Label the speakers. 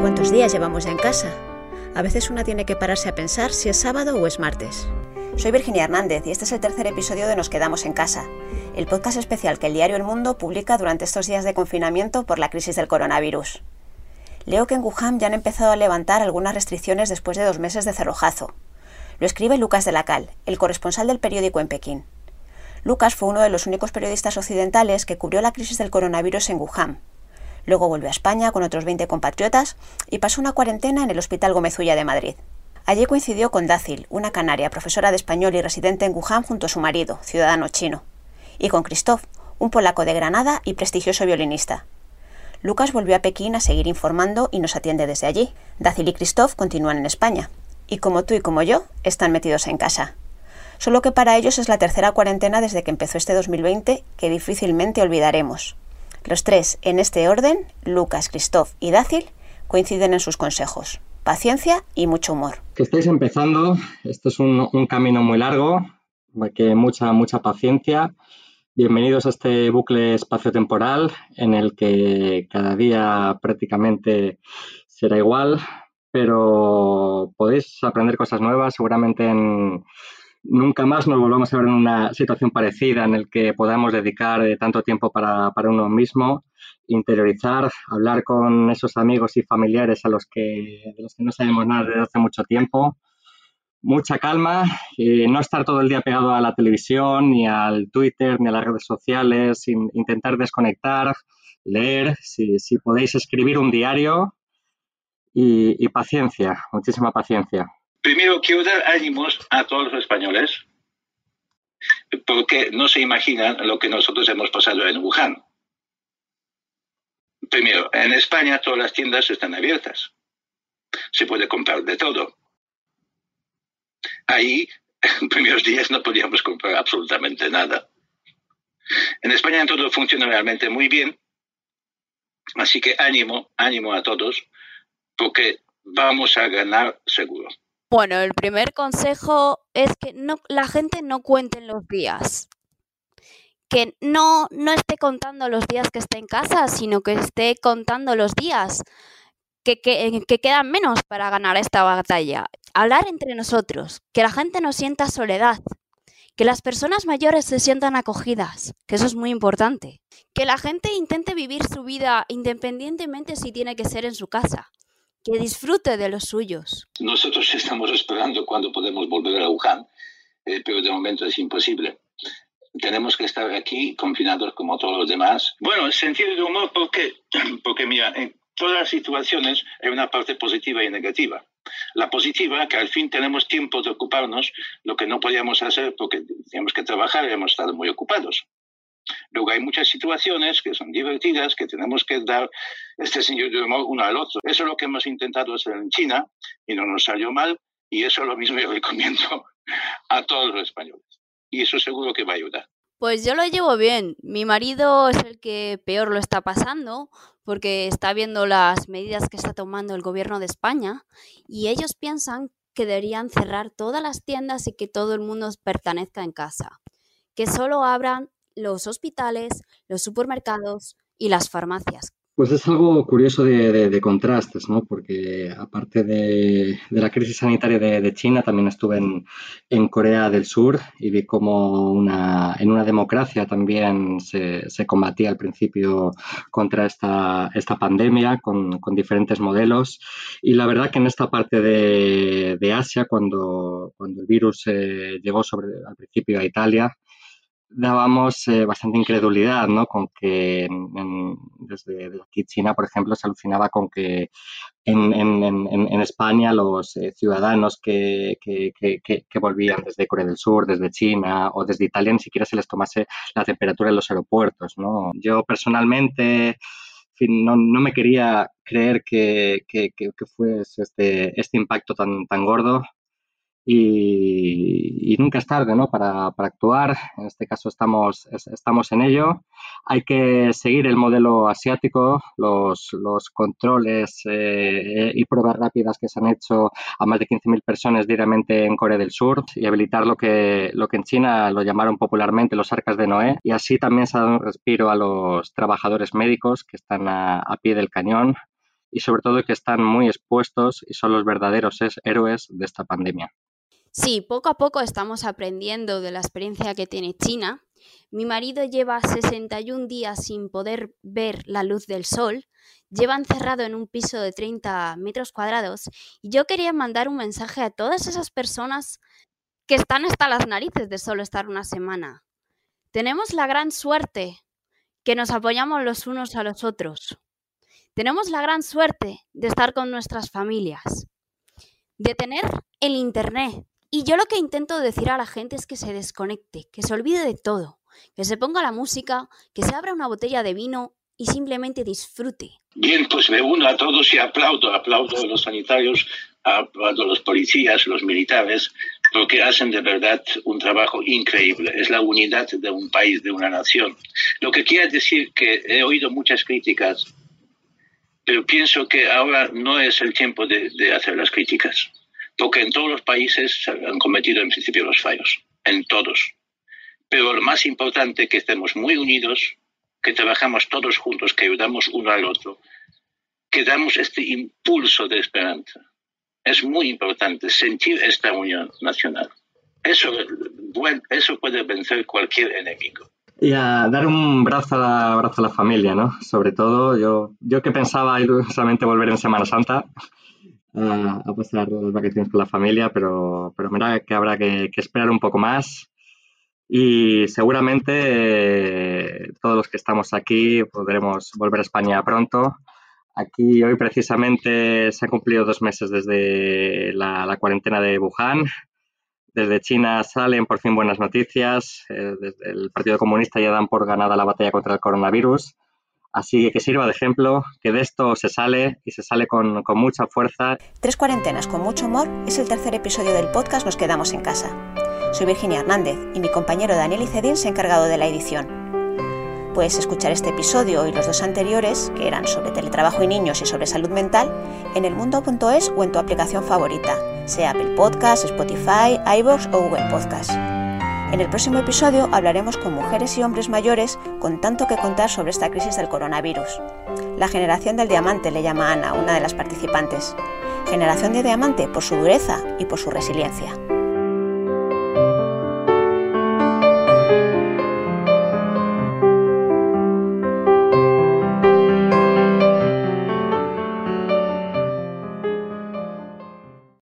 Speaker 1: ¿Cuántos días llevamos ya en casa? A veces una tiene que pararse a pensar si es sábado o es martes.
Speaker 2: Soy Virginia Hernández y este es el tercer episodio de Nos Quedamos en Casa, el podcast especial que el diario El Mundo publica durante estos días de confinamiento por la crisis del coronavirus. Leo que en Wuhan ya han empezado a levantar algunas restricciones después de dos meses de cerrojazo. Lo escribe Lucas de la Cal, el corresponsal del periódico en Pekín. Lucas fue uno de los únicos periodistas occidentales que cubrió la crisis del coronavirus en Wuhan, Luego volvió a España con otros 20 compatriotas y pasó una cuarentena en el Hospital Gómez Ulla de Madrid. Allí coincidió con Dácil, una canaria, profesora de español y residente en Wuhan junto a su marido, ciudadano chino, y con Christoph, un polaco de Granada y prestigioso violinista. Lucas volvió a Pekín a seguir informando y nos atiende desde allí. Dácil y Christoph continúan en España, y como tú y como yo, están metidos en casa. Solo que para ellos es la tercera cuarentena desde que empezó este 2020 que difícilmente olvidaremos. Los tres, en este orden, Lucas, Christoph y Dácil, coinciden en sus consejos. Paciencia y mucho humor.
Speaker 3: Que estáis empezando, esto es un, camino muy largo, que mucha, mucha paciencia. Bienvenidos a este bucle espacio-temporal en el que cada día prácticamente será igual, pero podéis aprender cosas nuevas seguramente en, nunca más nos volvamos a ver en una situación parecida en el que podamos dedicar eh, tanto tiempo para, uno mismo, interiorizar, hablar con esos amigos y familiares a los que, de los que no sabemos nada desde hace mucho tiempo. Mucha calma y no estar todo el día pegado a la televisión, ni al Twitter, ni a las redes sociales, intentar desconectar, leer, si, podéis escribir un diario y paciencia, muchísima paciencia.
Speaker 4: Primero, quiero dar ánimos a todos los españoles porque no se imaginan lo que nosotros hemos pasado en Wuhan. Primero, en España todas las tiendas están abiertas. Se puede comprar de todo. Ahí, en primeros días no podíamos comprar absolutamente nada. En España todo funciona realmente muy bien. Así que ánimo, ánimo a todos, porque vamos a ganar seguro.
Speaker 5: Bueno, el primer consejo es que no, la gente no cuente los días. Que no, no esté contando los días que esté en casa, sino que esté contando los días que, que, que quedan menos para ganar esta batalla. Hablar entre nosotros, que la gente no sienta soledad, que las personas mayores se sientan acogidas, que eso es muy importante. Que la gente intente vivir su vida independientemente si tiene que ser en su casa que disfrute de los suyos.
Speaker 4: Nosotros estamos esperando cuando podemos volver a Wuhan, eh, pero de momento es imposible. Tenemos que estar aquí confinados como todos los demás. Bueno, sentido de humor, ¿por qué? Porque mira, en todas las situaciones hay una parte positiva y negativa. La positiva, que al fin tenemos tiempo de ocuparnos, lo que no podíamos hacer porque teníamos que trabajar y hemos estado muy ocupados. Luego hay muchas situaciones que son divertidas, que tenemos que dar este sentido de humor uno al otro. Eso es lo que hemos intentado hacer en China y no nos salió mal y eso es lo mismo yo recomiendo a todos los españoles. Y eso seguro que va a ayudar.
Speaker 5: Pues yo lo llevo bien. Mi marido es el que peor lo está pasando porque está viendo las medidas que está tomando el gobierno de España y ellos piensan que deberían cerrar todas las tiendas y que todo el mundo pertenezca en casa. Que solo abran los hospitales, los supermercados y las farmacias.
Speaker 3: Pues es algo curioso de, contrastes, ¿no? Porque aparte de, la crisis sanitaria de, China, también estuve en, Corea del Sur y vi cómo una, en una democracia también se, combatía al principio contra esta, esta pandemia con, diferentes modelos. Y la verdad que en esta parte de, Asia, cuando, cuando el virus eh, llegó sobre, al principio a Italia, dábamos eh, bastante incredulidad, ¿no? Con que desde, aquí China, por ejemplo, se alucinaba con que en, España los eh, ciudadanos que, volvían desde Corea del Sur, desde China o desde Italia ni siquiera se les tomase la temperatura en los aeropuertos, ¿no? Yo personalmente no, me quería creer que, que, fuese este, este impacto tan, tan gordo y, nunca es tarde ¿no? para, para, actuar. En este caso estamos, estamos en ello. Hay que seguir el modelo asiático, los, los controles eh, y pruebas rápidas que se han hecho a más de 15.000 personas diariamente en Corea del Sur y habilitar lo que, lo que en China lo llamaron popularmente los arcas de Noé. Y así también se ha dado un respiro a los trabajadores médicos que están a, a pie del cañón y sobre todo que están muy expuestos y son los verdaderos héroes de esta pandemia.
Speaker 5: Sí, poco a poco estamos aprendiendo de la experiencia que tiene China. Mi marido lleva 61 días sin poder ver la luz del sol, lleva encerrado en un piso de 30 metros cuadrados y yo quería mandar un mensaje a todas esas personas que están hasta las narices de solo estar una semana. Tenemos la gran suerte que nos apoyamos los unos a los otros. Tenemos la gran suerte de estar con nuestras familias, de tener el Internet. Y yo lo que intento decir a la gente es que se desconecte, que se olvide de todo, que se ponga la música, que se abra una botella de vino y simplemente disfrute.
Speaker 4: Bien, pues me uno a todos y aplaudo, aplaudo a los sanitarios, aplaudo a los policías, los militares, porque hacen de verdad un trabajo increíble. Es la unidad de un país, de una nación. Lo que quiere decir que he oído muchas críticas, pero pienso que ahora no es el tiempo de, de hacer las críticas, porque en todos los países se han cometido en principio los fallos, en todos. Pero lo más importante es que estemos muy unidos, que trabajamos todos juntos, que ayudamos uno al otro, que damos este impulso de esperanza es muy importante sentir esta unión nacional. Eso, eso puede vencer cualquier enemigo.
Speaker 3: Y a dar un brazo a la, a la familia, ¿no? Sobre todo, yo, yo que pensaba ir solamente volver en Semana Santa a, pasar las vacaciones con la familia, pero, pero mira que habrá que, esperar un poco más. Y seguramente eh, todos los que estamos aquí podremos volver a España pronto Aquí hoy precisamente se han cumplido dos meses desde la, cuarentena de Wuhan. Desde China salen por fin buenas noticias. Eh, desde el Partido Comunista ya dan por ganada la batalla contra el coronavirus. Así que que sirva de ejemplo, que de esto se sale y se sale con, con mucha fuerza.
Speaker 2: Tres cuarentenas con mucho humor es el tercer episodio del podcast Nos quedamos en casa. Soy Virginia Hernández y mi compañero Daniel Icedín se ha encargado de la edición. Puedes escuchar este episodio y los dos anteriores, que eran sobre teletrabajo y niños y sobre salud mental, en elmundo.es o en tu aplicación favorita, sea Apple Podcast, Spotify, iVoox o Google Podcast. En el próximo episodio hablaremos con mujeres y hombres mayores con tanto que contar sobre esta crisis del coronavirus. La generación del diamante le llama Ana, una de las participantes. Generación de diamante por su dureza y por su resiliencia.